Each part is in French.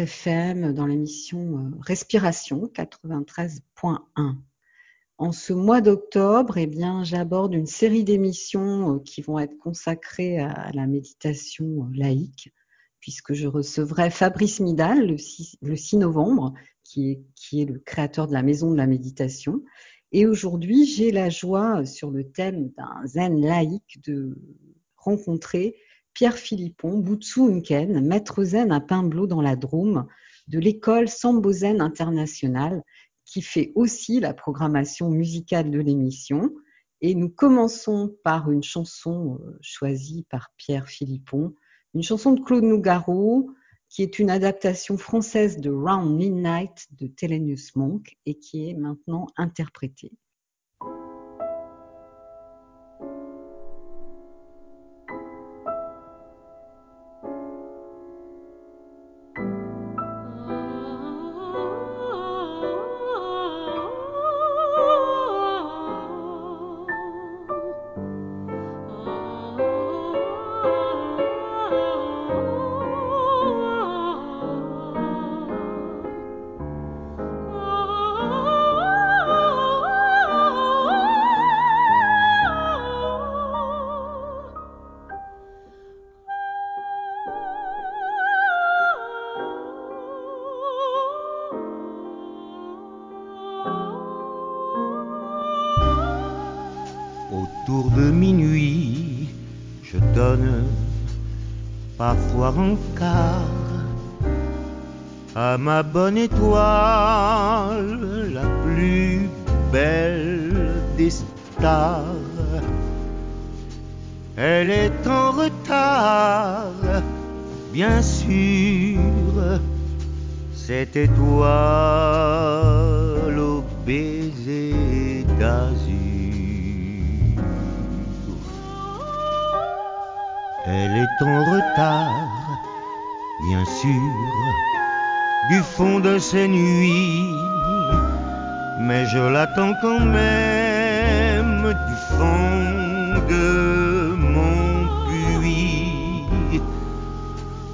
Euh, dans l'émission euh, Respiration 93.1. En ce mois d'octobre, eh bien, j'aborde une série d'émissions euh, qui vont être consacrées à la méditation laïque, puisque je recevrai Fabrice Midal le 6, le 6 novembre, qui est le créateur de la Maison de la Méditation. Et aujourd'hui, j'ai la joie, sur le thème d'un zen laïque, de rencontrer Pierre Philippon, Butsu Unken, maître zen à Pain-Blot dans la Drôme, de l'école Sambo Zen International, qui fait aussi la programmation musicale de l'émission. Et nous commençons par une chanson euh, choisie par Pierre Philippon, une chanson de Claude Nougaro, qui est une adaptation française de Round Midnight de Thelonious Monk et qui est maintenant interprétée. Quart à ma bonne étoile, la plus belle des stars. Elle est en retard, bien sûr, cette étoile au baiser d'azur. Elle est en retard, bien sûr, du fond de ses nuits, mais je l'attends quand même du fond de mon puits.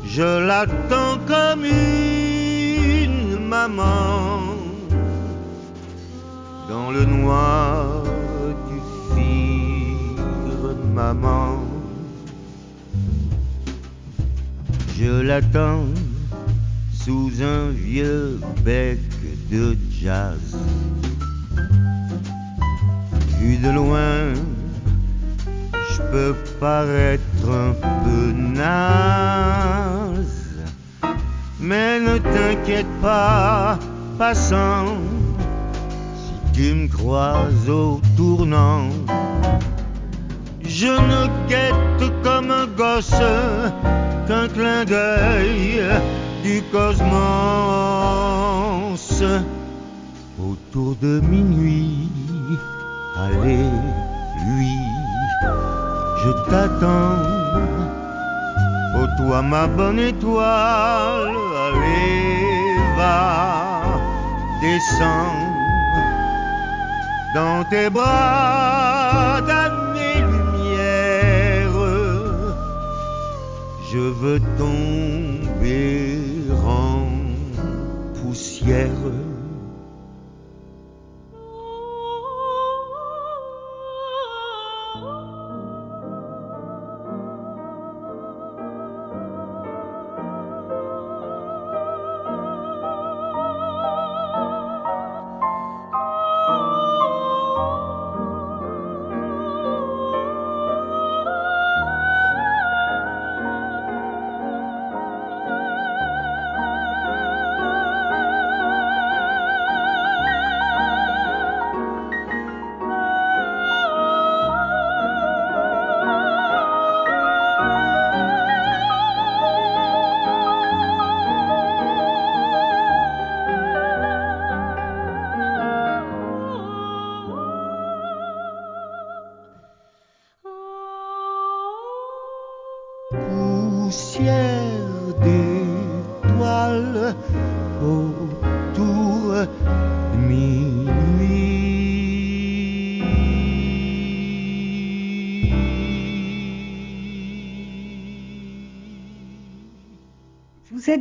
Je l'attends comme une maman dans le noir du maman. Je l'attends sous un vieux bec de jazz. Vu de loin, je peux paraître un peu naze. Mais ne t'inquiète pas, passant, si tu me croises au tournant. Je ne guette comme un gosse qu'un clin d'œil du cosmos. Autour de minuit, allez, lui, je t'attends. Oh toi ma bonne étoile, allez, va, descends dans tes bras je veux tomber en poussière.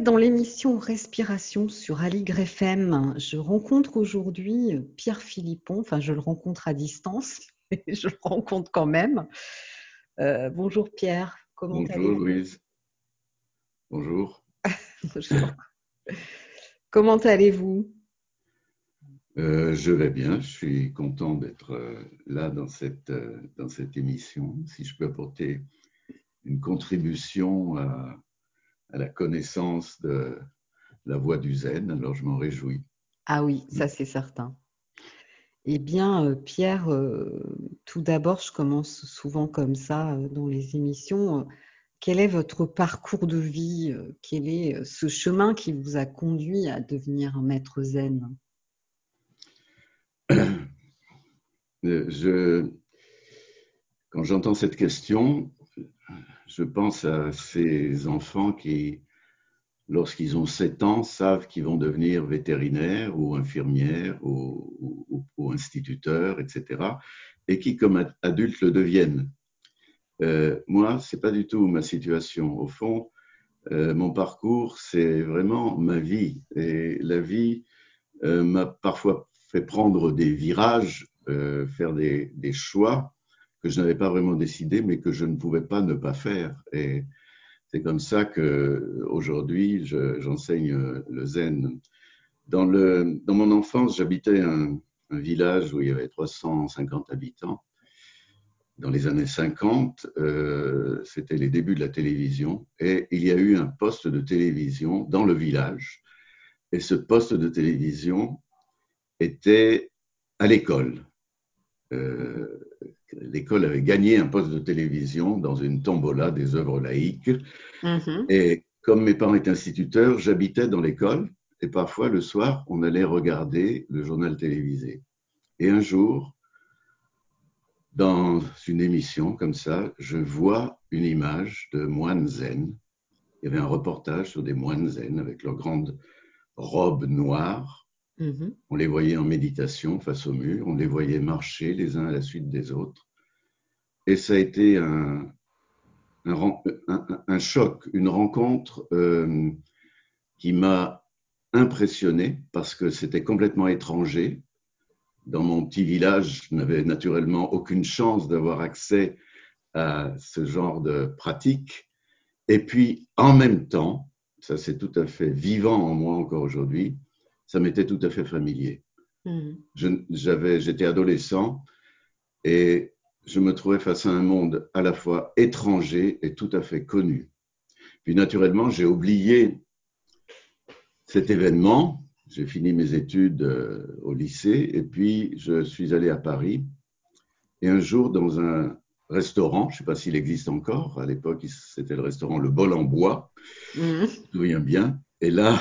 Dans l'émission Respiration sur Aligre FM. Je rencontre aujourd'hui Pierre Philippon, enfin je le rencontre à distance, mais je le rencontre quand même. Euh, bonjour Pierre, comment allez-vous? Bonjour Louise. Bonjour. bonjour. Comment allez-vous? Euh, Je vais bien, je suis content d'être euh, là dans cette, dans cette émission. Si je peux apporter une contribution à à la connaissance de la voie du zen, alors je m'en réjouis. Ah oui, ça c'est certain. Eh bien, euh, Pierre, euh, tout d'abord, je commence souvent comme ça euh, dans les émissions. Quel est votre parcours de vie Quel est ce chemin qui vous a conduit à devenir un maître zen? Je, Quand j'entends cette question, je pense à ces enfants qui, lorsqu'ils ont 7 ans, savent qu'ils vont devenir vétérinaires ou infirmières ou, instituteurs, etc. Et qui, comme adultes, le deviennent. Euh, moi, c'est pas du tout ma situation. Au fond, euh, mon parcours, c'est vraiment ma vie. Et la vie euh, m'a parfois fait prendre des virages, faire des choix que je n'avais pas vraiment décidé, mais que je ne pouvais pas ne pas faire. Et c'est comme ça que aujourd'hui, j'enseigne le zen. Dans, le, dans mon enfance, j'habitais un, un, village où il y avait 350 habitants. Dans les années 50, euh, c'était les débuts de la télévision, et il y a eu un poste de télévision dans le village. Et ce poste de télévision était à l'école. Euh, l'école avait gagné un poste de télévision dans une tombola des œuvres laïques. Mm-hmm. Et comme mes parents étaient instituteurs, j'habitais dans l'école et parfois le soir, on allait regarder le journal télévisé. Et un jour, dans une émission comme ça, je vois une image de moines zen. Il y avait un reportage sur des moines zen avec leurs grandes robes noires Mhm. On les voyait en méditation face au mur, on les voyait marcher les uns à la suite des autres. Et ça a été un, choc, une rencontre euh, qui m'a impressionné parce que c'était complètement étranger. Dans mon petit village, je n'avais naturellement aucune chance d'avoir accès à ce genre de pratique. Et puis, en même temps, ça c'est tout à fait vivant en moi encore aujourd'hui, ça m'était tout à fait familier. Hmm. J'étais adolescent et je me trouvais face à un monde à la fois étranger et tout à fait connu. Puis naturellement, j'ai oublié cet événement. J'ai fini mes études euh, au lycée et puis je suis allé à Paris. Et un jour, dans un restaurant, je ne sais pas s'il existe encore, à l'époque c'était le restaurant Le Bol en Bois, mmh. je me souviens bien. Et là,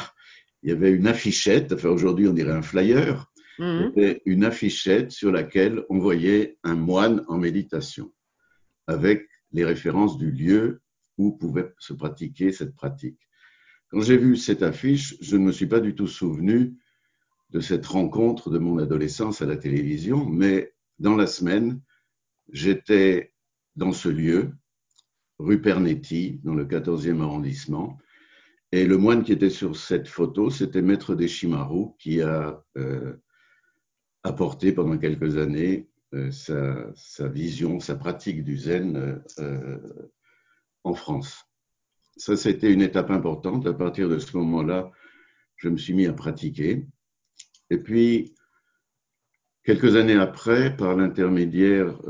il y avait une affichette, enfin aujourd'hui on dirait un flyer, mhm. une affichette sur laquelle on voyait un moine en méditation, avec les références du lieu où pouvait se pratiquer cette pratique. Quand j'ai vu cette affiche, je ne me suis pas du tout souvenu de cette rencontre de mon adolescence à la télévision, mais dans la semaine, j'étais dans ce lieu, rue Pernetti, dans le 14e arrondissement, et le moine qui était sur cette photo, c'était Maître Deshimaru, qui a euh, apporté pendant quelques années euh, sa, vision, sa pratique du zen euh, en France. Ça, c'était une étape importante. À partir de ce moment-là, je me suis mis à pratiquer. Et puis, quelques années après, par l'intermédiaire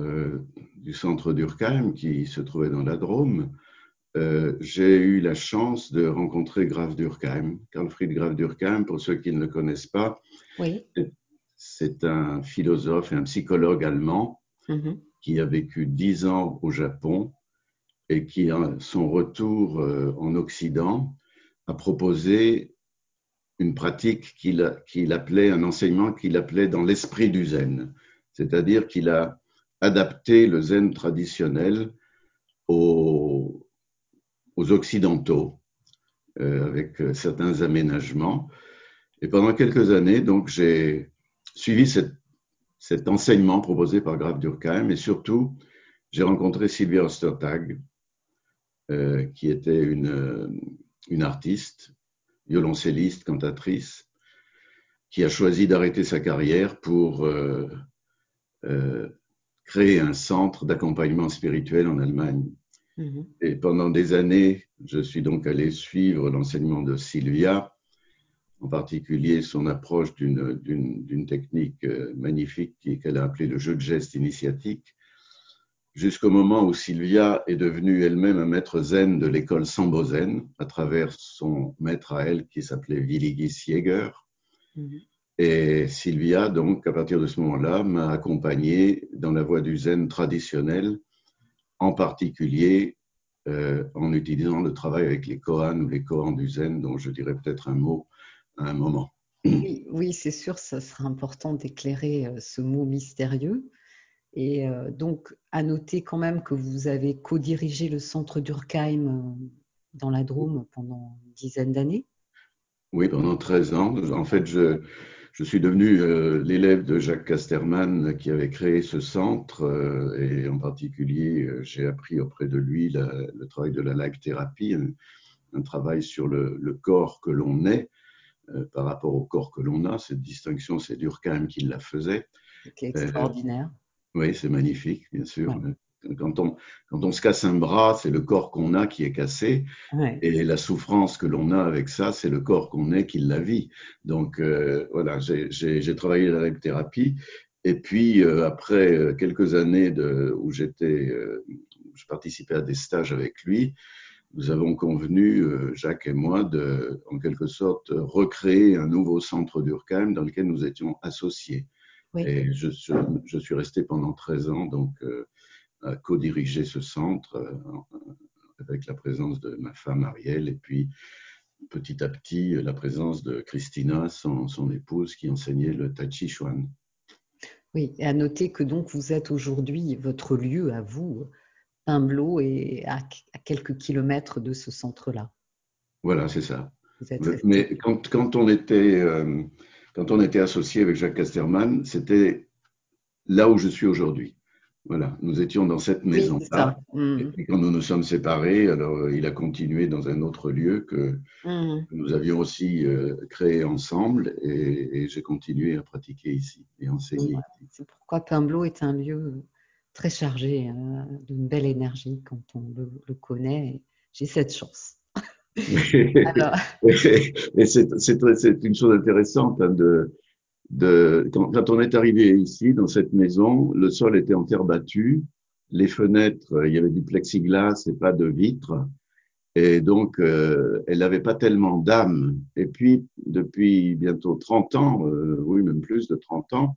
du centre d'Urkheim, qui se trouvait dans la Drôme, euh, j'ai eu la chance de rencontrer Graf Durkheim. Karl-Fried Graf Durkheim, pour ceux qui ne le connaissent pas, c'est un philosophe et un psychologue allemand mm-hmm. qui a vécu dix ans au Japon et qui, à son retour euh, en Occident, a proposé une pratique qu'il appelait, un enseignement qu'il appelait dans l'esprit du zen. C'est-à-dire qu'il a adapté le zen traditionnel au, aux Occidentaux, euh, avec euh, certains aménagements. Et pendant quelques années, donc, j'ai suivi cet enseignement proposé par Graf Durkheim et surtout, j'ai rencontré Sylvia Ostertag, euh, qui était une, artiste, violoncelliste, cantatrice, qui a choisi d'arrêter sa carrière pour créer un centre d'accompagnement spirituel en Allemagne. Mhm. Et pendant des années, je suis donc allé suivre l'enseignement de Sylvia, en particulier son approche d'une technique euh, magnifique qu'elle a appelée le jeu de gestes initiatique, jusqu'au moment où Sylvia est devenue elle-même un maître zen de l'école Sambo-Zen, à travers son maître à elle qui s'appelait Willigis Jäger. Mhm. Et Sylvia, donc, à partir de ce moment-là, m'a accompagné dans la voie du zen traditionnel, en particulier euh, en utilisant le travail avec les koans ou les koans du zen, dont je dirais peut-être un mot à un moment. Oui, c'est sûr, ça sera important d'éclairer euh, ce mot mystérieux. Et euh, donc, à noter quand même que vous avez co-dirigé le centre d'Urkheim dans la Drôme pendant une dizaine d'années. Oui, pendant 13 ans. En fait, je, je suis devenu euh, l'élève de Jacques Casterman qui avait créé ce centre euh, et en particulier euh, j'ai appris auprès de lui le travail de la life thérapie, un, travail sur le, corps que l'on est par rapport au corps que l'on a. Cette distinction, c'est Durkheim qui la faisait. C'est extraordinaire. oui, c'est magnifique, bien sûr. Quand on, quand on se casse un bras, c'est le corps qu'on a qui est cassé. Et la souffrance que l'on a avec ça, c'est le corps qu'on est qui la vit. Donc euh, voilà, j'ai travaillé la thérapie. Et puis euh, après euh, quelques années de, où j'étais, je participais à des stages avec lui, nous avons convenu, Jacques et moi, de, en quelque sorte, recréer un nouveau centre d'Urkheim dans lequel nous étions associés. Et je, je, suis resté pendant 13 ans, donc co-diriger ce centre euh, avec la présence de ma femme Ariel et puis petit à petit la présence de Christina, son, son épouse, qui enseignait le Tai Chi Chuan. Oui, et à noter que donc vous êtes aujourd'hui, votre lieu à vous, Pimblo, et à, quelques kilomètres de ce centre-là. Voilà, c'est ça. Mais quand, quand, on était, euh, quand on était associé avec Jacques Casterman, c'était là où je suis aujourd'hui. Voilà, nous étions dans cette maison-là. Mm. Et puis quand nous nous sommes séparés, alors euh, il a continué dans un autre lieu que, mm. nous avions aussi euh, créé ensemble et, j'ai continué à pratiquer ici et enseigner. C'est pourquoi Pimblo est un lieu très chargé hein, d'une belle énergie quand on le, connaît. J'ai cette chance. et c'est une chose intéressante hein, de, de, quand, on est arrivé ici, dans cette maison, le sol était en terre battue, les fenêtres, il y avait du plexiglas et pas de vitres, et donc euh, elle n'avait pas tellement d'âme. Et puis, depuis bientôt 30 ans, euh, oui, même plus de 30 ans,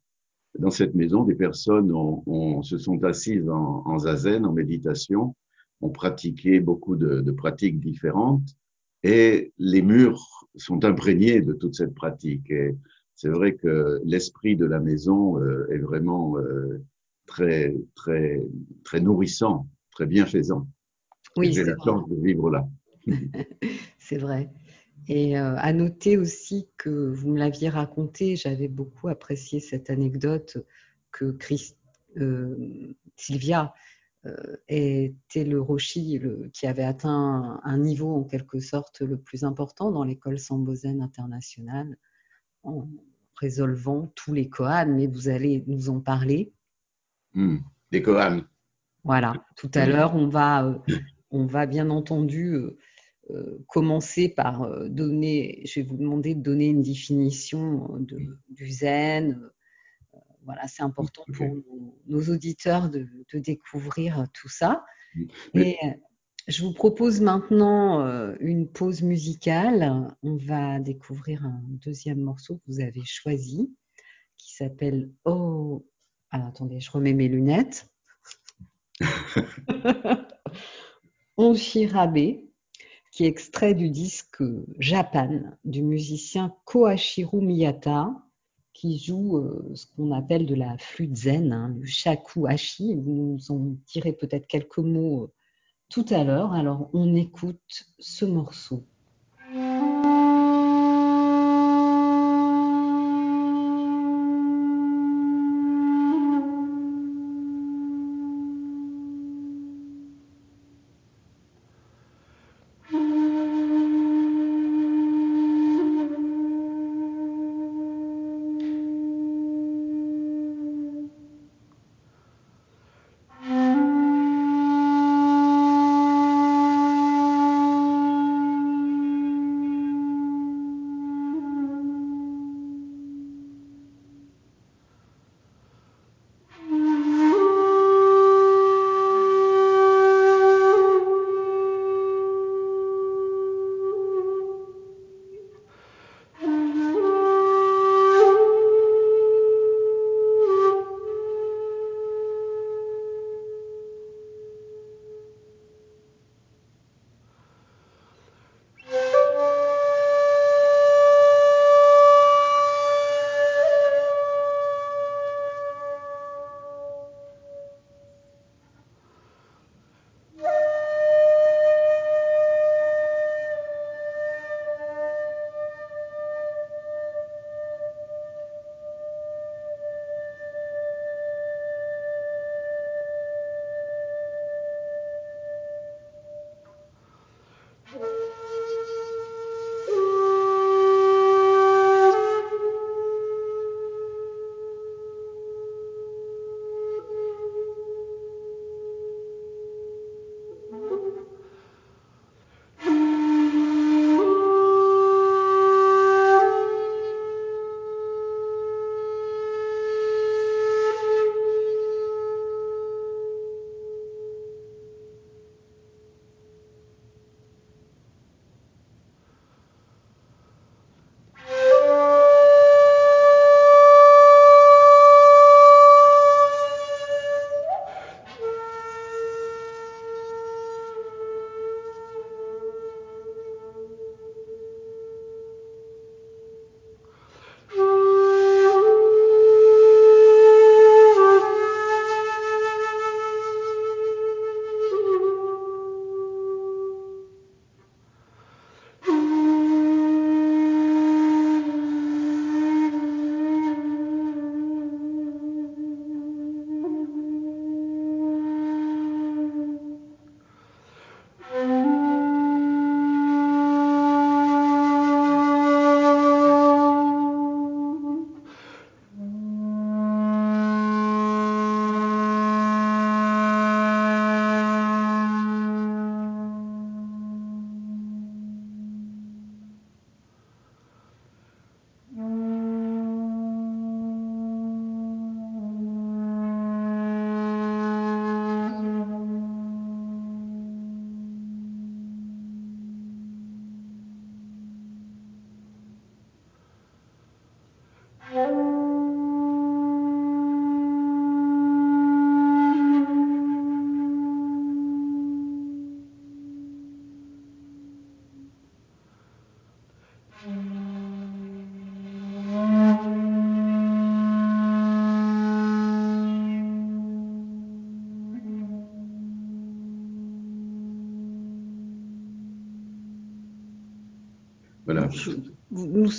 dans cette maison, des personnes ont, se sont assises en, en, zazen, en méditation, ont pratiqué beaucoup de, de pratiques différentes, et les murs sont imprégnés de toute cette pratique. Et, c'est vrai que l'esprit de la maison euh, est vraiment euh, très, très, très nourrissant, très bienfaisant. Oui, J'ai la chance de vivre là. c'est vrai. Et euh, à noter aussi que vous me l'aviez raconté, j'avais beaucoup apprécié cette anecdote que Sylvia était le Roshi qui avait atteint un niveau en quelque sorte le plus important dans l'école Sambozen internationale en résolvant tous les koans, mais vous allez nous en parler. Hmm, les koans. Voilà, tout à l'heure, on, va, euh, on va bien entendu euh, euh, commencer par donner, je vais vous demander de donner une définition de, du zen. voilà, c'est important pour nos, auditeurs de, de, découvrir tout ça. Et je vous propose maintenant euh, une pause musicale. On va découvrir un deuxième morceau que vous avez choisi qui s'appelle Oh. Alors, attendez, je remets mes lunettes. Onshirabe, qui est extrait du disque Japan du musicien Koashiro Miyata, qui joue euh, ce qu'on appelle de la flûte zen, hein, le shakuhachi. Vous nous en direz peut-être quelques mots euh, tout à l'heure. Alors on écoute ce morceau.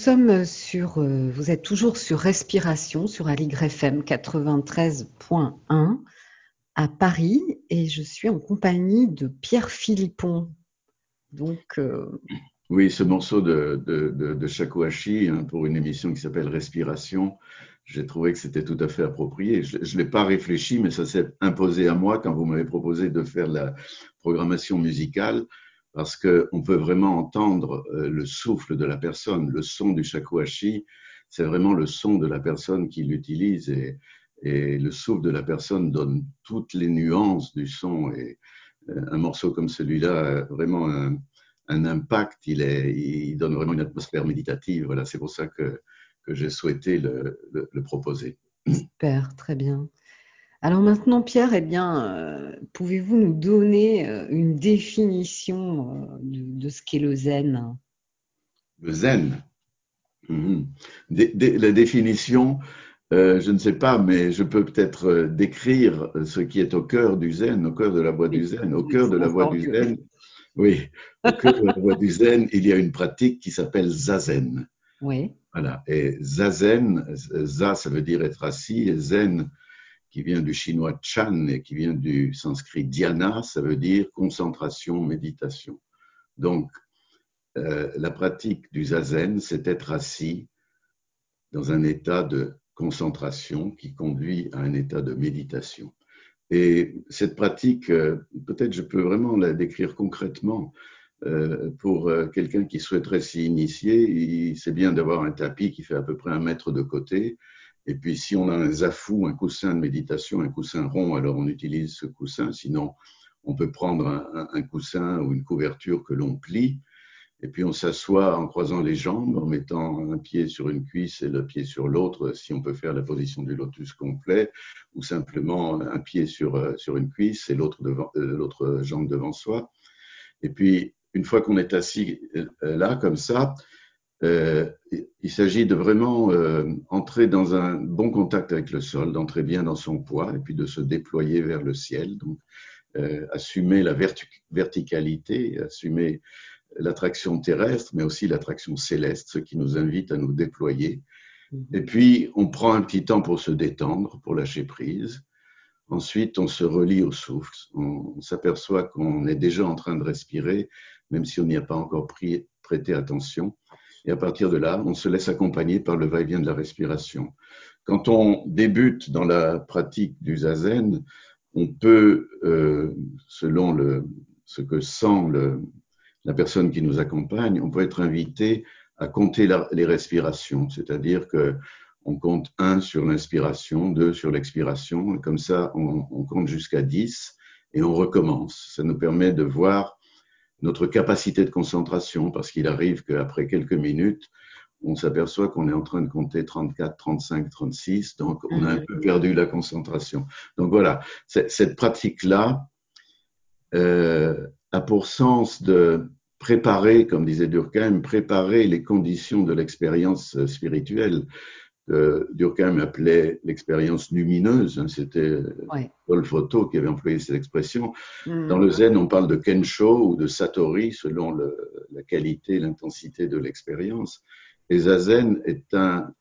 Sommes sur, euh, vous êtes toujours sur Respiration, sur Aligre FM 93.1 à Paris et je suis en compagnie de Pierre Philippon. Donc, euh, Oui, ce morceau de, de, de, hein, pour une émission qui s'appelle Respiration, j'ai trouvé que c'était tout à fait approprié. Je ne l'ai pas réfléchi, mais ça s'est imposé à moi quand vous m'avez proposé de faire la programmation musicale, parce qu'on peut vraiment entendre euh, le souffle de la personne, le son du shakuhachi, c'est vraiment le son de la personne qui l'utilise et, le souffle de la personne donne toutes les nuances du son. Et euh, un morceau comme celui-là, vraiment un, impact, il, donne vraiment une atmosphère méditative. Voilà, c'est pour ça que j'ai souhaité le, le, le, proposer. Super, très bien. Alors maintenant, Pierre, eh bien, euh, pouvez-vous nous donner euh, une définition euh, de, de, ce qu'est le zen? Le zen mmh. Dé, dé, La définition, je ne sais pas, mais je peux peut-être décrire ce qui est au cœur du zen, au cœur de la voie du zen. Au cœur de la voie du zen, oui, au cœur de la voie du zen, il y a une pratique qui s'appelle zazen. Oui. Voilà. Et zazen, za, ça veut dire être assis, et zen, qui vient du chinois chan et qui vient du sanskrit dhyana, ça veut dire concentration, méditation. Donc, euh, la pratique du zazen, c'est être assis dans un état de concentration qui conduit à un état de méditation. Et cette pratique, euh, peut-être je peux vraiment la décrire concrètement. Euh, pour quelqu'un qui souhaiterait s'y initier, c'est bien d'avoir un tapis qui fait à peu près un mètre de côté. Et puis, si on a un zafou, un coussin de méditation, un coussin rond, alors on utilise ce coussin. Sinon, on peut prendre un, coussin ou une couverture que l'on plie. Et puis, on s'assoit en croisant les jambes, en mettant un pied sur une cuisse et le pied sur l'autre, si on peut faire la position du lotus complet, ou simplement un pied sur, euh, sur une cuisse et l'autre l'autre jambe devant soi. Et puis, une fois qu'on est assis euh, là, comme ça, euh, il s'agit de vraiment euh, entrer dans un bon contact avec le sol, d'entrer bien dans son poids et puis de se déployer vers le ciel. Donc, euh, assumer la verticalité, assumer l'attraction terrestre, mais aussi l'attraction céleste, ce qui nous invite à nous déployer. Mm-hmm. Et puis, on prend un petit temps pour se détendre, pour lâcher prise. Ensuite, on se relie au souffle. On, on s'aperçoit qu'on est déjà en train de respirer, même si on n'y a pas encore pris, prêté attention. Et à partir de là, on se laisse accompagner par le va-et-vient de la respiration. Quand on débute dans la pratique du zazen, on peut, euh, selon ce que sent la personne qui nous accompagne, on peut être invité à compter les respirations, c'est-à-dire que on compte un sur l'inspiration, deux sur l'expiration, comme ça, on, on compte jusqu'à dix et on recommence. Ça nous permet de voir notre capacité de concentration, parce qu'il arrive qu'après quelques minutes, on s'aperçoit qu'on est en train de compter 34, 35, 36, donc on a un peu perdu la concentration. Donc voilà, cette pratique-là euh, a pour sens de préparer, comme disait Durkheim, préparer les conditions de l'expérience spirituelle que Durkheim appelait l'expérience lumineuse. Hein, C'était ouais. Paul Photo qui avait employé cette expression. Mmh. Dans le zen, on parle de Kensho ou de Satori selon le, la qualité, l'intensité de l'expérience. Et Zazen est, un,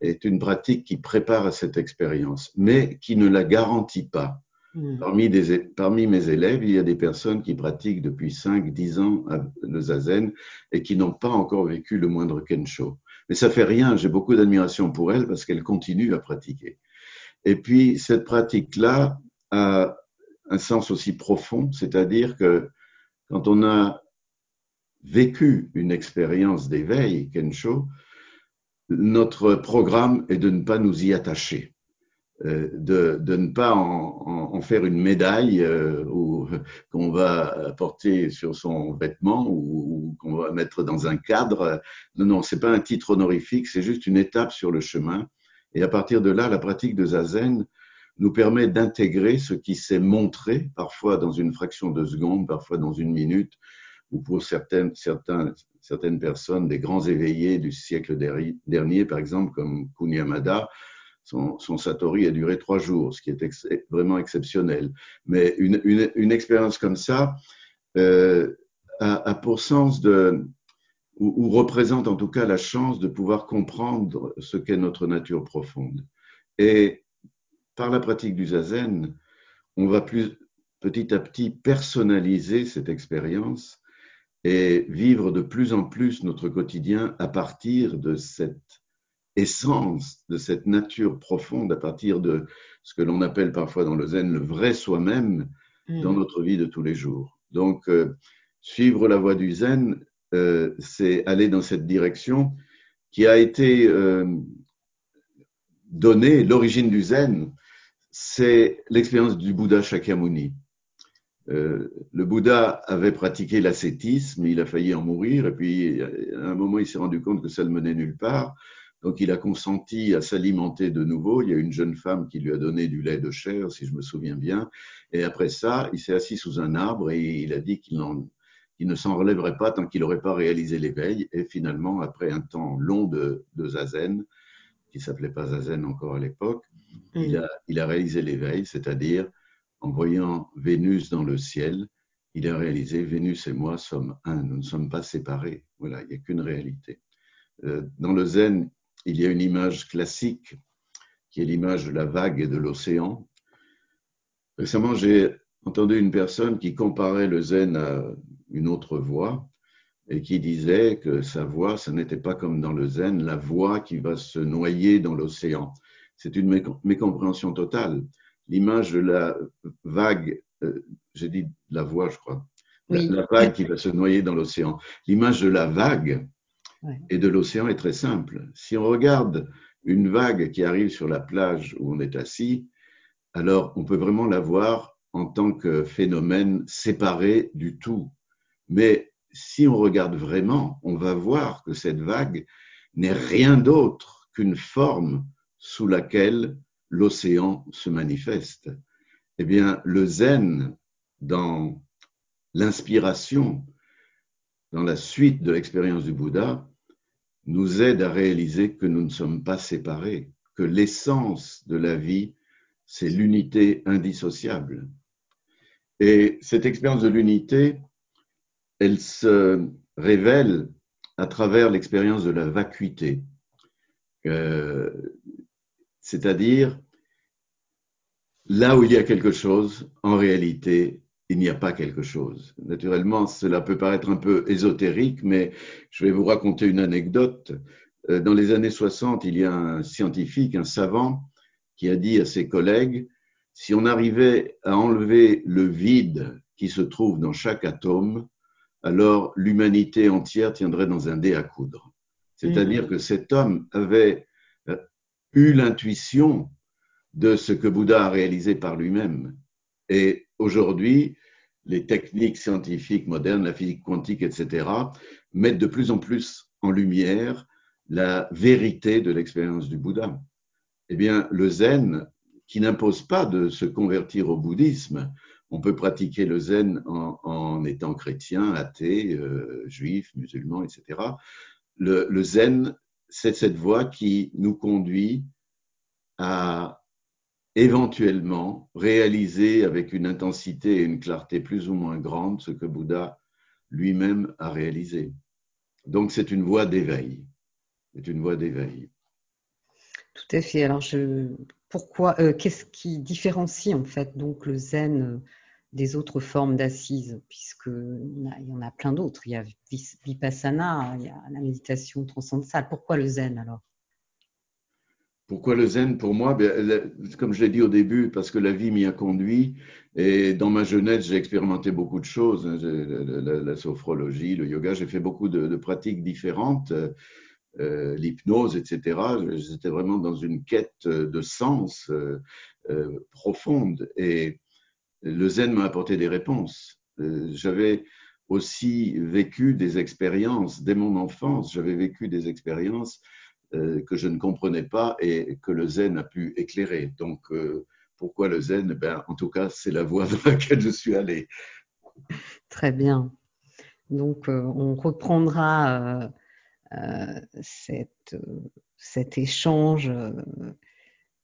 est une pratique qui prépare à cette expérience, mais qui ne la garantit pas. Mmh. Parmi, des, parmi mes élèves, il y a des personnes qui pratiquent depuis 5, 10 ans le Zazen et qui n'ont pas encore vécu le moindre Kensho. Mais ça fait rien, j'ai beaucoup d'admiration pour elle parce qu'elle continue à pratiquer. Et puis, cette pratique-là a un sens aussi profond, c'est-à-dire que quand on a vécu une expérience d'éveil, Kensho, notre programme est de ne pas nous y attacher. Euh, de, de, ne pas en, en, en, faire une médaille euh, qu'on va porter sur son vêtement ou, ou qu'on va mettre dans un cadre. Non, non, c'est pas un titre honorifique, c'est juste une étape sur le chemin. Et à partir de là, la pratique de zazen nous permet d'intégrer ce qui s'est montré, parfois dans une fraction de seconde, parfois dans une minute, ou pour certaines, certains, certaines personnes, des grands éveillés du siècle dernier, par exemple, comme Kunyamada, son, Satori a duré trois jours, ce qui est vraiment exceptionnel. Mais une, expérience comme ça euh, a, pour sens de, ou, représente en tout cas la chance de pouvoir comprendre ce qu'est notre nature profonde. Et par la pratique du zazen, on va plus petit à petit personnaliser cette expérience et vivre de plus en plus notre quotidien à partir de cette essence, de cette nature profonde, à partir de ce que l'on appelle parfois dans le zen le vrai soi-même dans mm. notre vie de tous les jours. Donc, euh, suivre la voie du zen, euh, c'est aller dans cette direction qui a été euh, donnée, l'origine du zen, c'est l'expérience du Bouddha Shakyamuni. Euh, le Bouddha avait pratiqué l'ascétisme, il a failli en mourir, et puis à un moment il s'est rendu compte que ça ne menait nulle part, donc il a consenti à s'alimenter de nouveau. Il y a une jeune femme qui lui a donné du lait de chair, si je me souviens bien, et après ça, il s'est assis sous un arbre et il a dit qu'il ne s'en relèverait pas tant qu'il n'aurait pas réalisé l'éveil. Et finalement, après un temps long de, zazen, qui s'appelait pas zazen encore à l'époque, il, a, il a réalisé l'éveil, c'est-à-dire en voyant Vénus dans le ciel, il a réalisé Vénus et moi sommes un, nous ne sommes pas séparés. Voilà, il n'y a qu'une réalité. Euh, dans le zen, il y a une image classique qui est l'image de la vague et de l'océan. Récemment, j'ai entendu une personne qui comparait le zen à une autre voie et qui disait que sa voie, ce n'était pas comme dans le zen, la voie qui va se noyer dans l'océan. C'est une mécompréhension totale l'image de la vague, euh, j'ai dit la voix, je crois, la, vague qui va se noyer dans l'océan. L'image de la vague et de l'océan est très simple. Si on regarde une vague qui arrive sur la plage où on est assis, alors on peut vraiment la voir en tant que phénomène séparé du tout. Mais si on regarde vraiment, on va voir que cette vague n'est rien d'autre qu'une forme sous laquelle l'océan se manifeste. Eh bien, le zen, dans l'inspiration, dans la suite de l'expérience du Bouddha, nous aide à réaliser que nous ne sommes pas séparés, que l'essence de la vie, c'est l'unité indissociable. Et cette expérience de l'unité, elle se révèle à travers l'expérience de la vacuité. Euh, c'est-à-dire, là où il y a quelque chose, en réalité, il n'y a pas quelque chose. Naturellement, cela peut paraître un peu ésotérique, mais je vais vous raconter une anecdote. Euh, dans les années 60, il y a un scientifique, un savant, qui a dit à ses collègues, si on arrivait à enlever le vide qui se trouve dans chaque atome, alors l'humanité entière tiendrait dans un dé à coudre. C'est-à-dire mmh. que cet homme avait eu l'intuition de ce que Bouddha a réalisé par lui-même. Et aujourd'hui, les techniques scientifiques modernes, la physique quantique, etc., mettent de plus en plus en lumière la vérité de l'expérience du Bouddha. Eh bien, le zen, qui n'impose pas de se convertir au bouddhisme, on peut pratiquer le zen en, étant chrétien, athée, euh, juif, musulman, etc. Le, le zen c'est cette voie qui nous conduit à éventuellement réaliser avec une intensité et une clarté plus ou moins grande ce que Bouddha lui-même a réalisé. Donc c'est une voie d'éveil. C'est une voie d'éveil. Tout à fait. Alors pourquoi, euh, qu'est-ce qui différencie en fait donc le zen euh, des autres formes d'assises, puisqu'il y en a plein d'autres. Il y a Vipassana, il y a la méditation transcendantale. Pourquoi le zen alors? Pourquoi le zen pour moi? Comme je l'ai dit au début, parce que la vie m'y a conduit. Et dans ma jeunesse, j'ai expérimenté beaucoup de choses, hein. la, sophrologie, le yoga, j'ai fait beaucoup de, pratiques différentes, euh, l'hypnose, etc. J'étais vraiment dans une quête de sens euh, euh, profonde. Et le zen m'a apporté des réponses. J'avais aussi vécu des expériences dès mon enfance, j'avais vécu des expériences que je ne comprenais pas et que le zen a pu éclairer. Donc, euh, pourquoi le zen? Ben, En tout cas, c'est la voie dans laquelle je suis allé. Très bien. Donc, on reprendra cet échange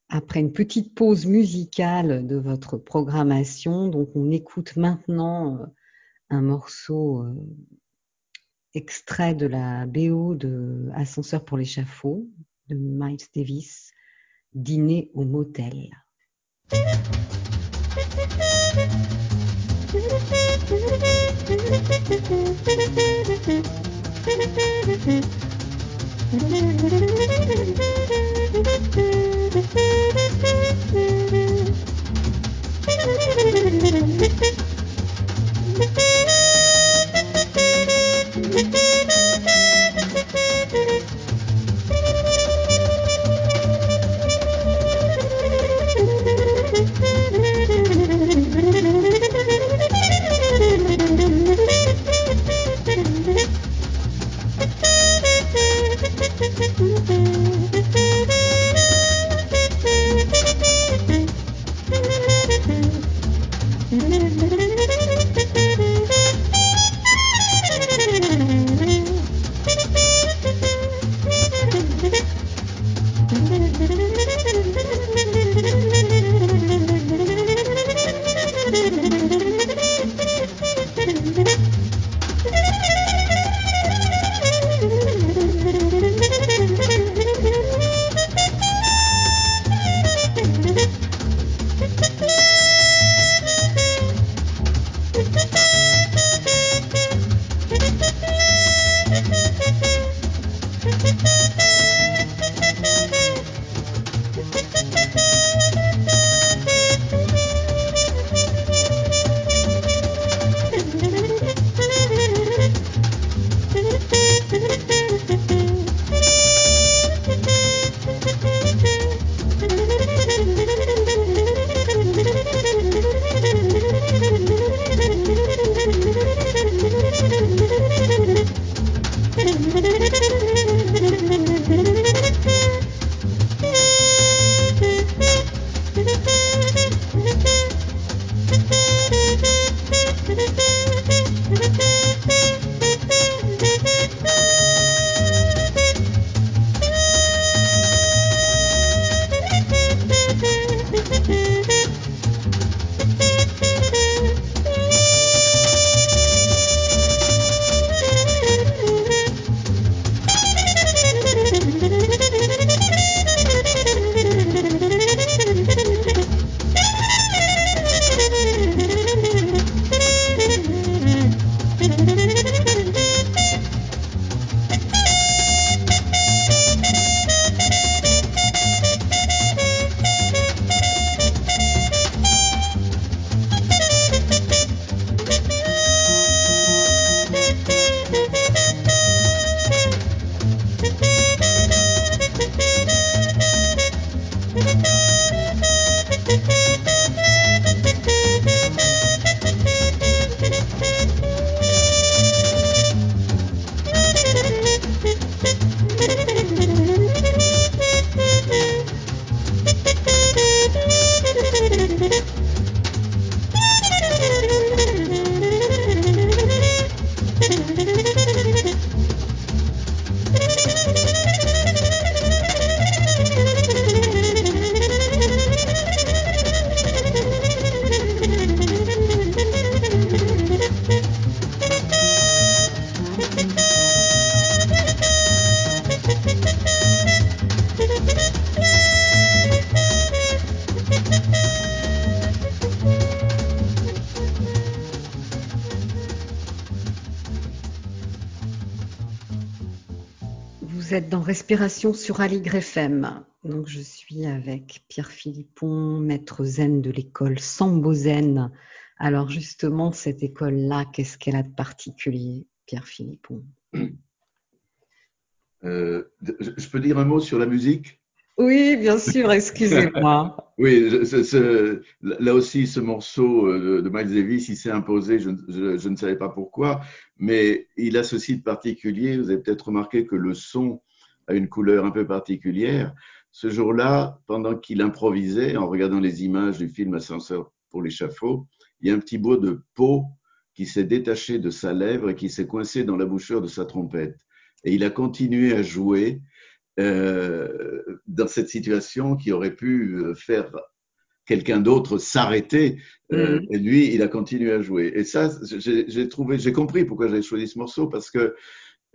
après une petite pause musicale de votre programmation. Donc on écoute maintenant euh, un morceau euh, extrait de la BO de Ascenseur pour l'échafaud de Miles Davis, Dîner au motel. little bit. Respiration sur Aligre FM. Donc, je suis avec Pierre Philippon, maître zen de l'école Sambo Zen. Alors, justement, cette école-là, qu'est-ce qu'elle a de particulier, Pierre Philippon? Euh, Je peux dire un mot sur la musique? Oui, bien sûr, excusez-moi. oui, là aussi, ce morceau euh, de, Miles Davis, il s'est imposé, je, je, ne savais pas pourquoi, mais il a ceci de particulier, vous avez peut-être remarqué que le son a une couleur un peu particulière. Ce jour-là, pendant qu'il improvisait, en regardant les images du film Ascenseur pour l'échafaud, il y a un petit bout de peau qui s'est détaché de sa lèvre et qui s'est coincé dans la bouchure de sa trompette. Et il a continué à jouer euh, dans cette situation qui aurait pu euh, faire quelqu'un d'autre s'arrêter. Euh, mm. Et lui, il a continué à jouer. Et ça, j'ai trouvé, j'ai compris pourquoi j'avais choisi ce morceau parce que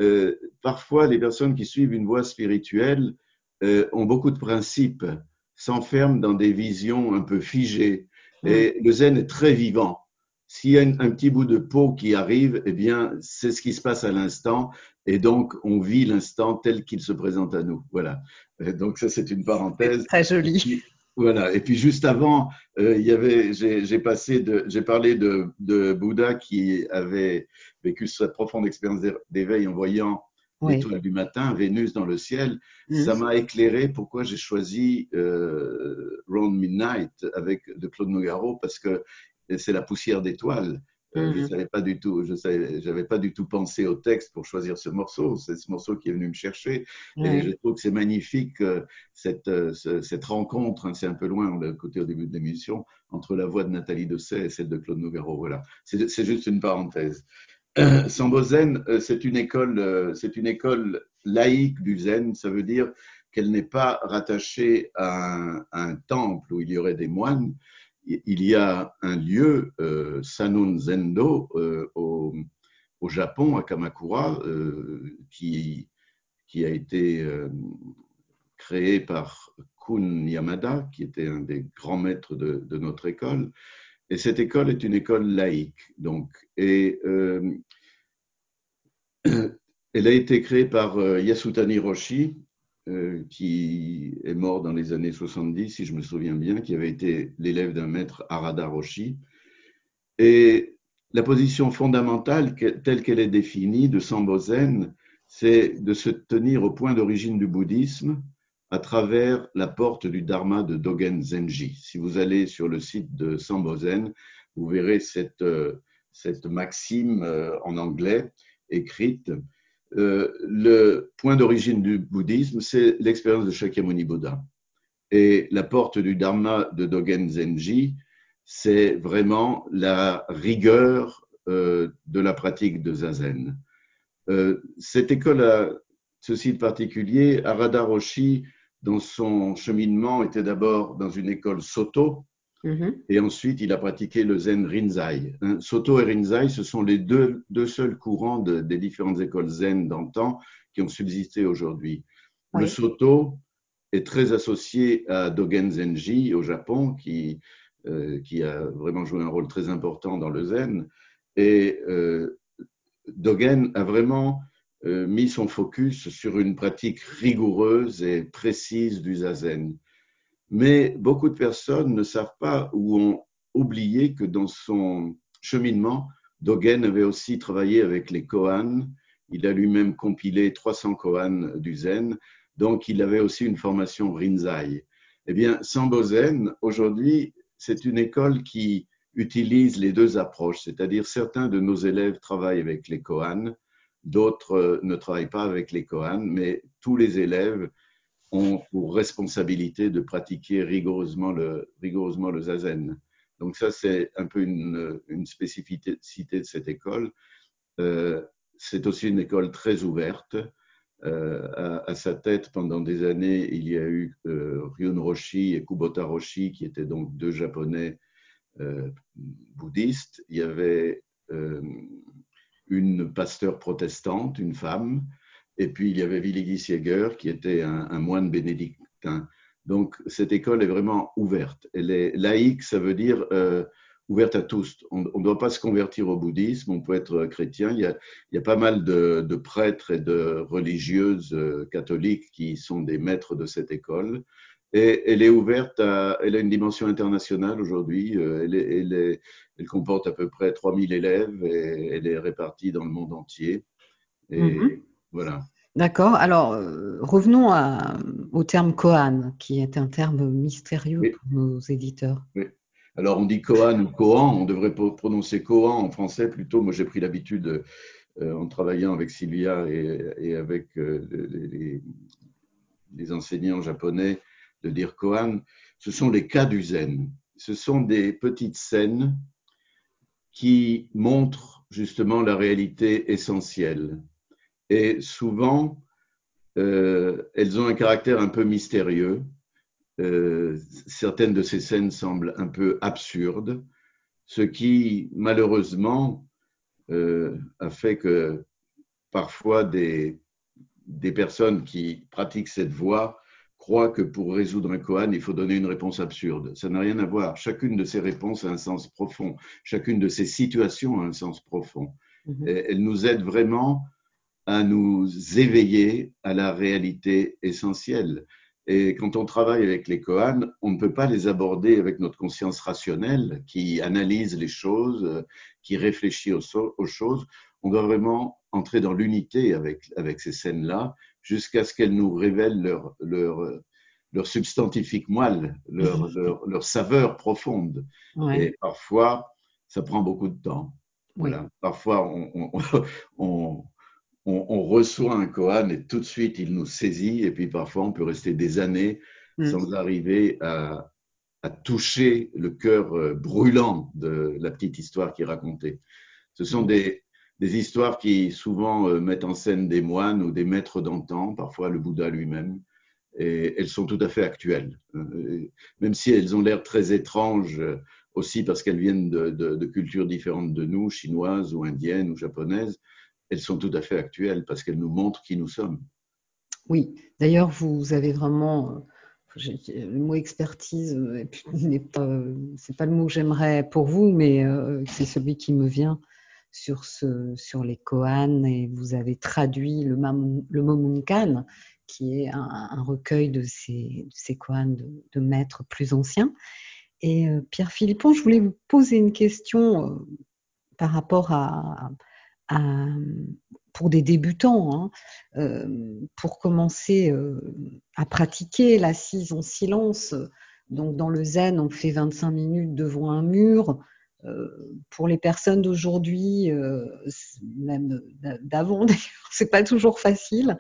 euh, parfois les personnes qui suivent une voie spirituelle euh, ont beaucoup de principes, s'enferment dans des visions un peu figées. Et le zen est très vivant. S'il y a un petit bout de peau qui arrive, eh bien, c'est ce qui se passe à l'instant. Et donc, on vit l'instant tel qu'il se présente à nous. Voilà. Donc, ça, c'est une parenthèse. Très joli. Voilà. Et puis juste avant, euh, il y avait, j'ai passé j'ai parlé de, de, Bouddha qui avait vécu cette profonde expérience d'éveil en voyant oui. l'étoile du matin, Vénus dans le ciel. Mmh. Ça m'a éclairé pourquoi j'ai choisi euh, Round Midnight avec de Claude Nougaro parce que c'est la poussière d'étoiles. Euh, Je mhm. savais pas du tout, je savais, j'avais pas du tout pensé au texte pour choisir ce morceau. C'est ce morceau qui est venu me chercher. Et je trouve que c'est magnifique euh, cette, euh, cette rencontre. Hein, c'est un peu loin, on l'a côté au début de l'émission, entre la voix de Nathalie Dessay et celle de Claude Nougaro. Voilà. C'est juste une parenthèse. Euh, Sambo Zen, c'est une école, c'est une école laïque du Zen. Ça veut dire qu'elle n'est pas rattachée à un, à un temple où il y aurait des moines il y a un lieu, euh, Zendo, euh, au, Japon, à Kamakura, euh, qui, a été euh, créé par Kun Yamada, qui était un des grands maîtres de, notre école. Et cette école est une école laïque. Donc, et elle a été créée par Yasutani Roshi, euh, qui est mort dans les années 70, si je me souviens bien, qui avait été l'élève d'un maître Arada Roshi. Et la position fondamentale, telle qu'elle est définie de Sambozen, c'est de se tenir au point d'origine du bouddhisme à travers la porte du Dharma de Dogen Zenji. Si vous allez sur le site de Sambozen, vous verrez cette, euh, cette maxime euh, en anglais écrite euh, le point d'origine du bouddhisme, c'est l'expérience de Shakyamuni Bouddha. Et la porte du Dharma de Dogen Zenji, c'est vraiment la rigueur euh, de la pratique de Zazen. Euh, cette école a ceci de particulier. Arada Roshi, dans son cheminement, était d'abord dans une école Soto, Mm-hmm. Et ensuite, il a pratiqué le Zen Rinzai. Hein, Soto et Rinzai, ce sont les deux, deux seuls courants de, des différentes écoles Zen d'antan qui ont subsisté aujourd'hui. Oui. Le Soto est très associé à Dogen Zenji au Japon, qui, euh, qui a vraiment joué un rôle très important dans le Zen. Et euh, Dogen a vraiment euh, mis son focus sur une pratique rigoureuse et précise du Zazen. Mais beaucoup de personnes ne savent pas ou ont oublié que dans son cheminement, Dogen avait aussi travaillé avec les Kohan. Il a lui-même compilé 300 Kohan du Zen. Donc, il avait aussi une formation Rinzai. Eh bien, Sambo Zen, aujourd'hui, c'est une école qui utilise les deux approches, c'est-à-dire certains de nos élèves travaillent avec les Kohan, d'autres ne travaillent pas avec les Kohan, mais tous les élèves ont pour responsabilité de pratiquer rigoureusement le, rigoureusement le zazen. Donc ça, c'est un peu une, une, spécificité de cette école. Euh, c'est aussi une école très ouverte. Euh, à, sa tête, pendant des années, il y a eu euh, Ryun Roshi et Kubota Roshi, qui étaient donc deux Japonais euh, bouddhistes. Il y avait une pasteur protestante, une femme, et puis, il y avait Willy Jäger, qui était un, moine bénédictin. Donc, cette école est vraiment ouverte. Elle est laïque, ça veut dire euh, ouverte à tous. On ne doit pas se convertir au bouddhisme, on peut être chrétien. Il y a, pas mal de, prêtres et de religieuses euh, catholiques qui sont des maîtres de cette école. Et elle est ouverte à, elle a une dimension internationale aujourd'hui. Euh, elle, comporte à peu près 3000 élèves et elle est répartie dans le monde entier. Et, -hmm. Voilà. D'accord. Alors, euh, revenons à, au terme Kohan, qui est un terme mystérieux oui. pour nos éditeurs. Oui. Alors, on dit Kohan ou Kohan, on devrait prononcer Kohan en français plutôt. Moi, j'ai pris l'habitude, euh, en travaillant avec Sylvia et, et avec euh, les, les, enseignants japonais, de dire Kohan. Ce sont les cas du zen. Ce sont des petites scènes qui montrent justement la réalité essentielle et souvent, euh, elles ont un caractère un peu mystérieux. Euh, certaines de ces scènes semblent un peu absurdes, ce qui malheureusement euh, a fait que parfois des, des personnes qui pratiquent cette voie croient que pour résoudre un koan, il faut donner une réponse absurde. Ça n'a rien à voir. Chacune de ces réponses a un sens profond. Chacune de ces situations a un sens profond. Mhm. Elle nous aide vraiment à nous éveiller à la réalité essentielle. Et quand on travaille avec les koans, on ne peut pas les aborder avec notre conscience rationnelle qui analyse les choses, qui réfléchit aux, aux choses. On doit vraiment entrer dans l'unité avec, avec ces scènes-là jusqu'à ce qu'elles nous révèlent leur, leur, leur substantifique moelle, leur, leur, leur saveur profonde. Ouais. Et parfois, ça prend beaucoup de temps. Oui. Voilà. Parfois, on, on, on, on, on reçoit un koan et tout de suite, il nous saisit. Et puis parfois, on peut rester des années Mm. sans arriver à, à toucher le cœur euh, brûlant de la petite histoire qui est racontée. Ce sont des, des histoires qui souvent euh, mettent en scène des moines ou des maîtres d'antan, parfois le Bouddha lui-même, et elles sont tout à fait actuelles. Euh, Même si elles ont l'air très étranges, aussi parce qu'elles viennent de, de, de cultures différentes de nous, chinoises ou indiennes ou japonaises, elles sont tout à fait actuelles parce qu'elles nous montrent qui nous sommes. Oui, d'ailleurs, vous avez vraiment, euh, le mot expertise euh, n'est pas, euh, pas le mot que j'aimerais pour vous, mais c'est celui qui me vient sur ce, sur les koans et vous avez traduit le, mam- le Momunkan, qui est un, recueil de ces, de koans de, de maîtres plus anciens. Et Pierre Philippon, je voulais vous poser une question par rapport à, à- pour des débutants, hein, euh, pour commencer euh, à pratiquer l'assise en silence. Donc dans le zen, on fait 25 minutes devant un mur. Euh, pour les personnes d'aujourd'hui, euh, même d'avant c'est pas toujours facile.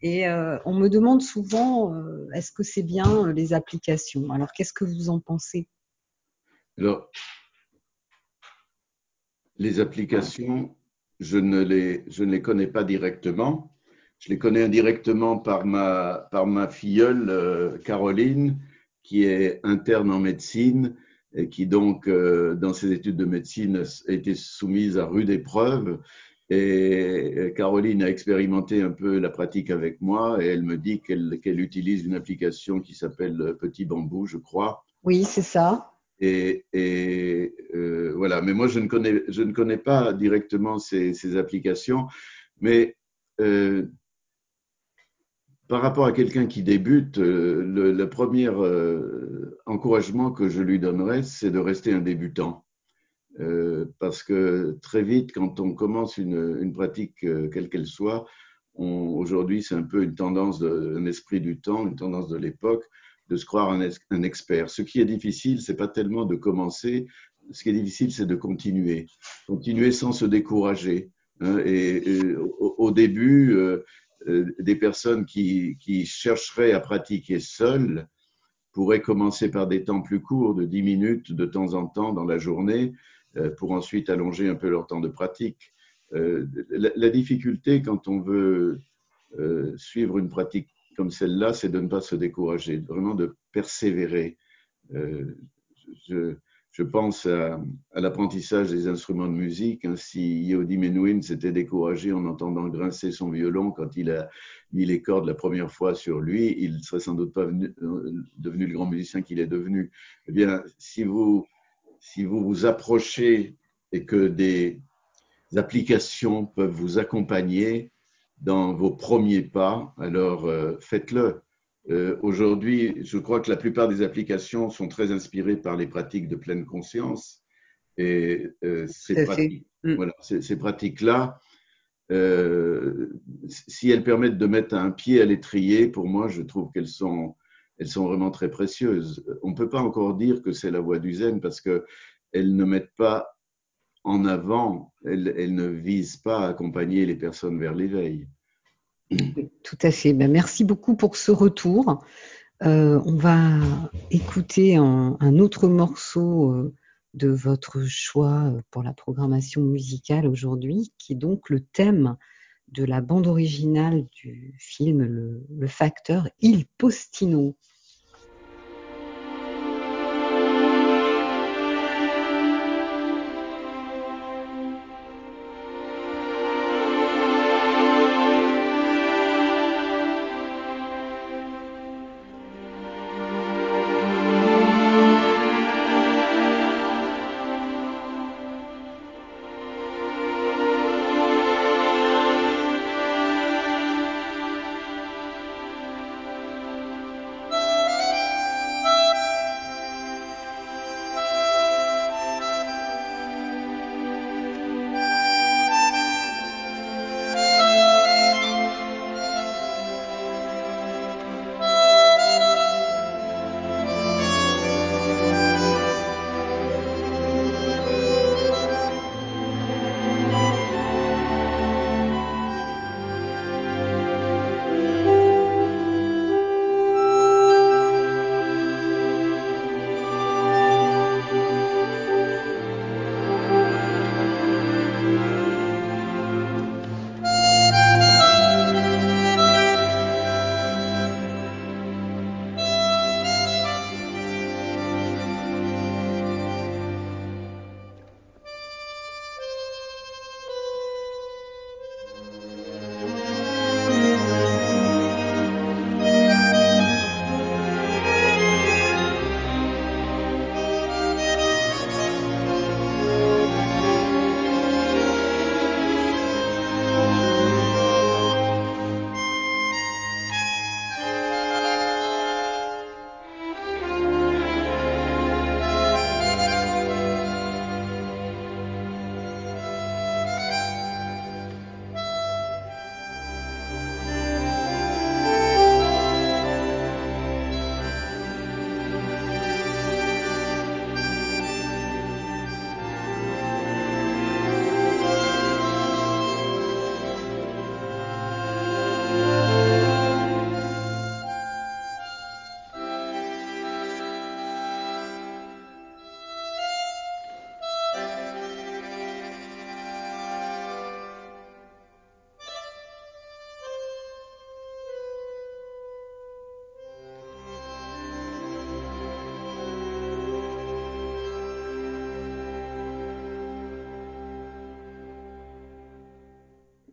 Et euh, on me demande souvent, euh, est-ce que c'est bien euh, les applications? Alors qu'est-ce que vous en pensez? Alors, les applications, je ne les, je ne les connais pas directement. Je les connais indirectement par ma, par ma filleule euh, Caroline, qui est interne en médecine et qui donc, euh, dans ses études de médecine, a été soumise à rude épreuve. Et Caroline a expérimenté un peu la pratique avec moi et elle me dit qu'elle qu'elle utilise une application qui s'appelle Petit Bambou, je crois. Oui, c'est ça. Et, euh, voilà, mais moi je ne connais, pas directement ces, applications, mais euh, par rapport à quelqu'un qui débute, euh, le, premier encouragement que je lui donnerais, c'est de rester un débutant. Parce que très vite, quand on commence une, pratique, quelle qu'elle soit, aujourd'hui c'est un peu une tendance, un esprit du temps, une tendance de l'époque, de se croire un, expert. Ce qui est difficile, c'est pas tellement de commencer, ce qui est difficile, c'est de continuer. Continuer sans se décourager. hein. et, au, début, euh, euh, des personnes qui, chercheraient à pratiquer seules pourraient commencer par des temps plus courts, de 10 minutes de temps en temps dans la journée, euh, pour ensuite allonger un peu leur temps de pratique. La, difficulté quand on veut suivre une pratique comme celle-là, c'est de ne pas se décourager, vraiment de persévérer. Euh, je, pense à, l'apprentissage des instruments de musique. hein. Si Yehudi Menuhin s'était découragé en entendant grincer son violon quand il a mis les cordes la première fois sur lui, il ne serait sans doute pas euh, devenu le grand musicien qu'il est devenu. Eh bien, si vous si vous vous approchez et que des applications peuvent vous accompagner dans vos premiers pas, alors euh, faites-le. Euh, Aujourd'hui, je crois que la plupart des applications sont très inspirées par les pratiques de pleine conscience. Et euh, ces Mm. voilà, ces, ces pratiques-là, euh, si elles permettent de mettre un pied à l'étrier, pour moi, je trouve qu'elles sont, elles sont vraiment très précieuses. On ne peut pas encore dire que c'est la voie du zen parce qu'elles ne mettent pas en avant, elles ne visent pas à accompagner les personnes vers l'éveil. Tout à fait. Ben, merci beaucoup pour ce retour. Euh, on va écouter un, un autre morceau euh, de votre choix euh, pour la programmation musicale aujourd'hui, qui est donc le thème de la bande originale du film Le, le facteur Il Postino.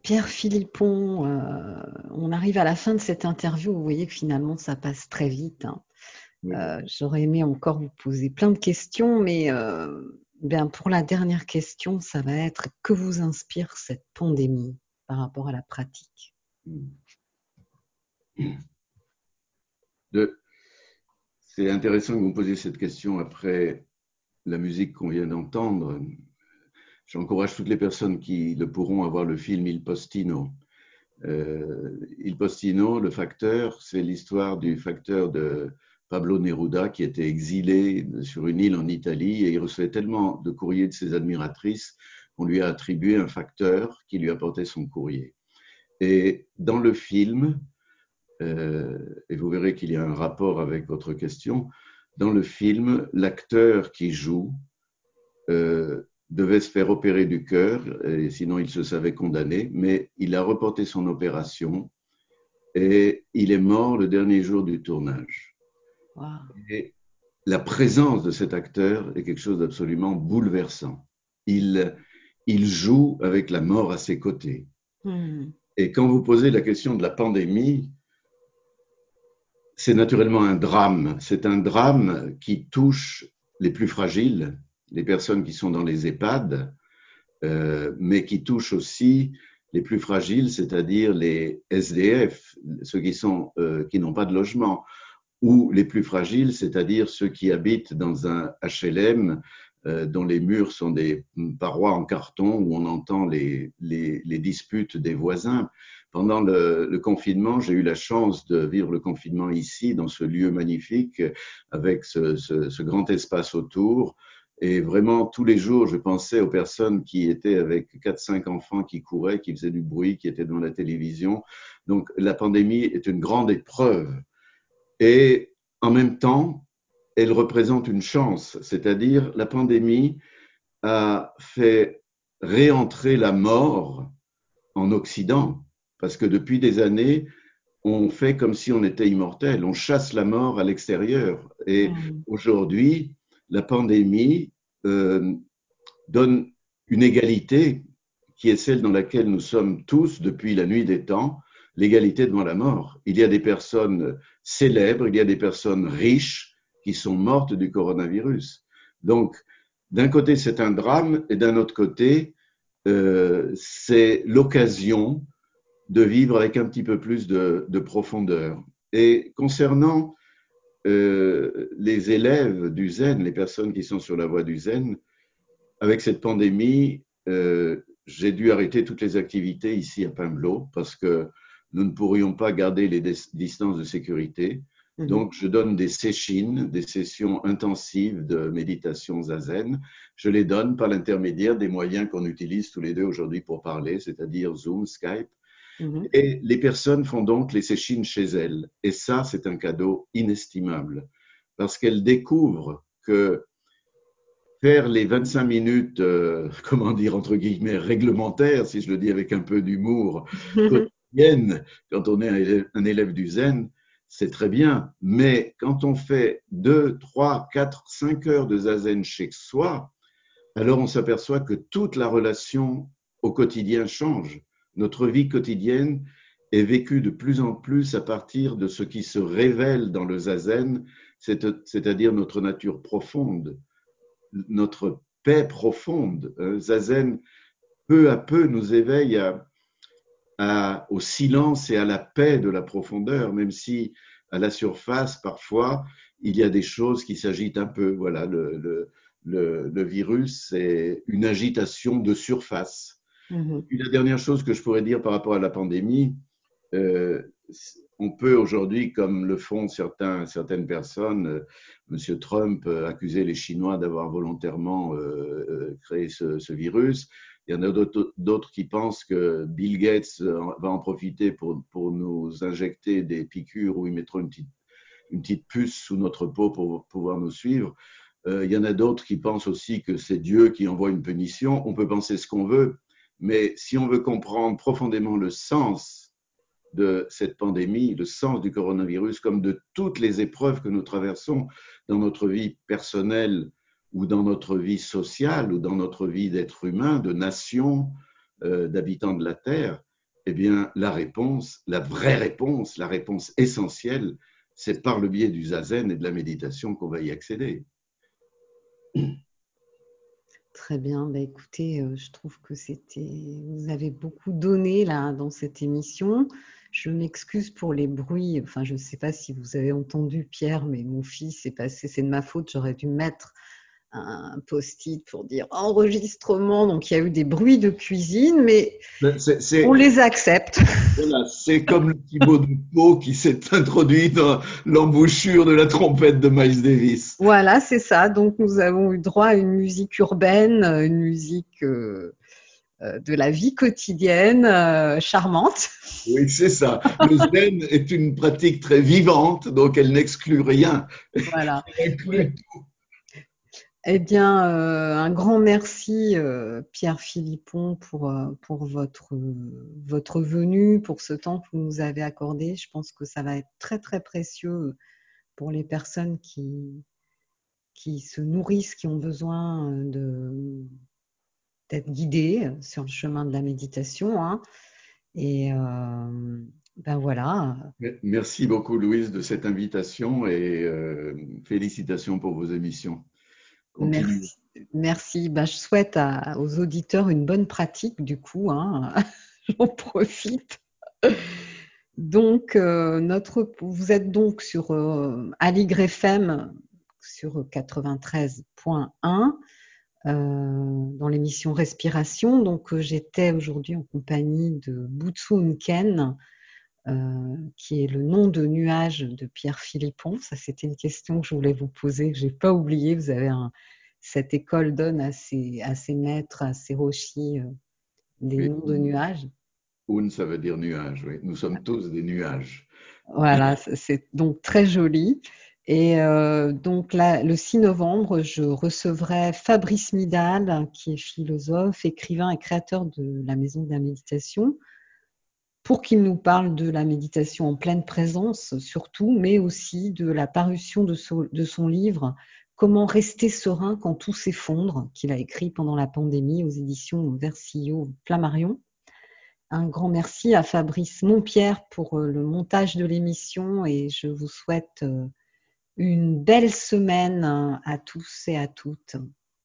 Pierre Philippon, euh, on arrive à la fin de cette interview. Vous voyez que finalement, ça passe très vite. Hein. Euh, j'aurais aimé encore vous poser plein de questions, mais euh, bien pour la dernière question, ça va être que vous inspire cette pandémie par rapport à la pratique? C'est intéressant que vous me posiez cette question après la musique qu'on vient d'entendre. J'encourage toutes les personnes qui le pourront à voir le film Il Postino. Euh, Il Postino, le facteur, c'est l'histoire du facteur de Pablo Neruda qui était exilé sur une île en Italie et il recevait tellement de courriers de ses admiratrices qu'on lui a attribué un facteur qui lui apportait son courrier. Et dans le film, euh, et vous verrez qu'il y a un rapport avec votre question, dans le film, l'acteur qui joue euh, devait se faire opérer du cœur, et sinon il se savait condamné, mais il a reporté son opération et il est mort le dernier jour du tournage. Et la présence de cet acteur est quelque chose d'absolument bouleversant. Il, il joue avec la mort à ses côtés. Hmm. Et quand vous posez la question de la pandémie, c'est naturellement un drame. C'est un drame qui touche les plus fragiles, les personnes qui sont dans les EHPAD, euh, mais qui touche aussi les plus fragiles, c'est-à-dire les SDF, ceux euh, qui n'ont pas de logement ou les plus fragiles, c'est-à-dire ceux qui habitent dans un HLM euh, dont les murs sont des parois en carton où on entend les, disputes des voisins. Pendant le, confinement, j'ai eu la chance de vivre le confinement ici, dans ce lieu magnifique, avec ce grand espace autour. Et vraiment, tous les jours, je pensais aux personnes qui étaient avec quatre, cinq enfants qui couraient, qui faisaient du bruit, qui étaient devant la télévision. Donc, la pandémie est une grande épreuve et en même temps, elle représente une chance, c'est-à-dire la pandémie a fait réentrer la mort en Occident, parce que depuis des années, on fait comme si on était immortel, on chasse la mort à l'extérieur. Et mmh. aujourd'hui, la pandémie euh, donne une égalité qui est celle dans laquelle nous sommes tous depuis la nuit des temps, l'égalité devant la mort. Il y a des personnes célèbres, il y a des personnes riches qui sont mortes du coronavirus. Donc, d'un côté, c'est un drame, et d'un autre côté, euh, c'est l'occasion de vivre avec un petit peu plus de, de profondeur. Et concernant euh, les élèves du Zen, les personnes qui sont sur la voie du Zen, avec cette pandémie, euh, j'ai dû arrêter toutes les activités ici à Pimblo parce que nous ne pourrions pas garder les distances de sécurité. Mhm. Donc, je donne des sessions, des sessions intensives de méditation zazen. Je les donne par l'intermédiaire des moyens qu'on utilise tous les deux aujourd'hui pour parler, c'est-à-dire Zoom, Skype. Mhm. Et les personnes font donc les sessions chez elles. Et ça, c'est un cadeau inestimable parce qu'elles découvrent que faire les 25 minutes, euh, comment dire, entre guillemets, réglementaires, si je le dis avec un peu d'humour, quand on est un élève du zen, c'est très bien. Mais quand on fait 2, 3, 4, 5 heures de zazen chez soi, alors on s'aperçoit que toute la relation au quotidien change. Notre vie quotidienne est vécue de plus en plus à partir de ce qui se révèle dans le zazen, c'est-à-dire notre nature profonde, notre paix profonde. Zazen, peu à peu, nous éveille au silence et à la paix de la profondeur, même si à la surface, parfois, il y a des choses qui s'agitent un peu. Voilà, le virus, c'est une agitation de surface. Mm la dernière chose que je pourrais dire par rapport à la pandémie, euh, on peut aujourd'hui, comme le font certains, certaines personnes, euh, Monsieur Trump euh, accuser les Chinois d'avoir volontairement euh, créé ce, virus. Il y en a d'autres qui pensent que Bill Gates va en profiter pour, pour nous injecter des piqûres où ils mettront une petite, une petite puce sous notre peau pour pouvoir nous suivre. Il y en a d'autres qui pensent aussi que c'est Dieu qui envoie une punition. On peut penser ce qu'on veut, mais si on veut comprendre profondément le sens de cette pandémie, le sens du coronavirus, comme de toutes les épreuves que nous traversons dans notre vie personnelle, ou dans notre vie sociale ou dans notre vie d'être humain, de nation, euh, d'habitants de la Terre, Eh bien, la réponse, la vraie réponse, la réponse essentielle, c'est par le biais du zazen et de la méditation qu'on va y accéder. Très bien. Bah, écoutez, euh, je trouve que c'était. Vous avez beaucoup donné là dans cette émission. Je m'excuse pour les bruits. Enfin, je ne sais pas si vous avez entendu Pierre, mais mon fils est passé. C'est de ma faute. J'aurais dû mettre un post-it pour dire enregistrement. Donc il y a eu des bruits de cuisine, mais on les accepte. Voilà, c'est comme le petit mot de peau qui s'est introduit dans l'embouchure de la trompette de Miles Davis. Voilà, c'est ça. Donc nous avons eu droit à une musique urbaine, une musique euh, euh, de la vie quotidienne euh, charmante. Oui, c'est ça. Le zen est une pratique très vivante, donc elle n'exclut rien. Voilà. Elle inclut tout. Eh bien, euh, un grand merci, euh, Pierre Philippon, pour, euh, pour votre, votre venue, pour ce temps que vous nous avez accordé. Je pense que ça va être très, très précieux pour les personnes qui, qui se nourrissent, qui ont besoin d'être guidées sur le chemin de la méditation. Hein. Et ben voilà. Merci beaucoup, Louise, de cette invitation et félicitations pour vos émissions. Merci. Merci. Bah, je souhaite aux auditeurs une bonne pratique du coup. Hein. J'en profite. Donc, euh, notre, vous êtes donc sur euh, Aligre FM sur 93.1 euh, dans l'émission Respiration. Donc, euh, j'étais aujourd'hui en compagnie de Butsu Ken, qui est le nom de nuage de Pierre Philippon. Ça, c'était une question que je voulais vous poser, que je n'ai pas oublié. Vous avez un, cette école donne à ses, à ses maîtres, à ses rochers, euh, des noms de nuages. Un, ça veut dire nuage, oui. Nous sommes tous des nuages. Voilà, c'est donc très joli. Et euh, donc là, le 6 novembre, je recevrai Fabrice Midal, qui est philosophe, écrivain et créateur de la Maison de la Méditation, pour qu'il nous parle de la méditation en pleine présence, surtout, mais aussi de la parution de son livre Comment rester serein quand tout s'effondre, qu'il a écrit pendant la pandémie aux éditions Versillot Flammarion. Un grand merci à Fabrice Montpierre pour euh, le montage de l'émission et je vous souhaite euh, une belle semaine à tous et à toutes.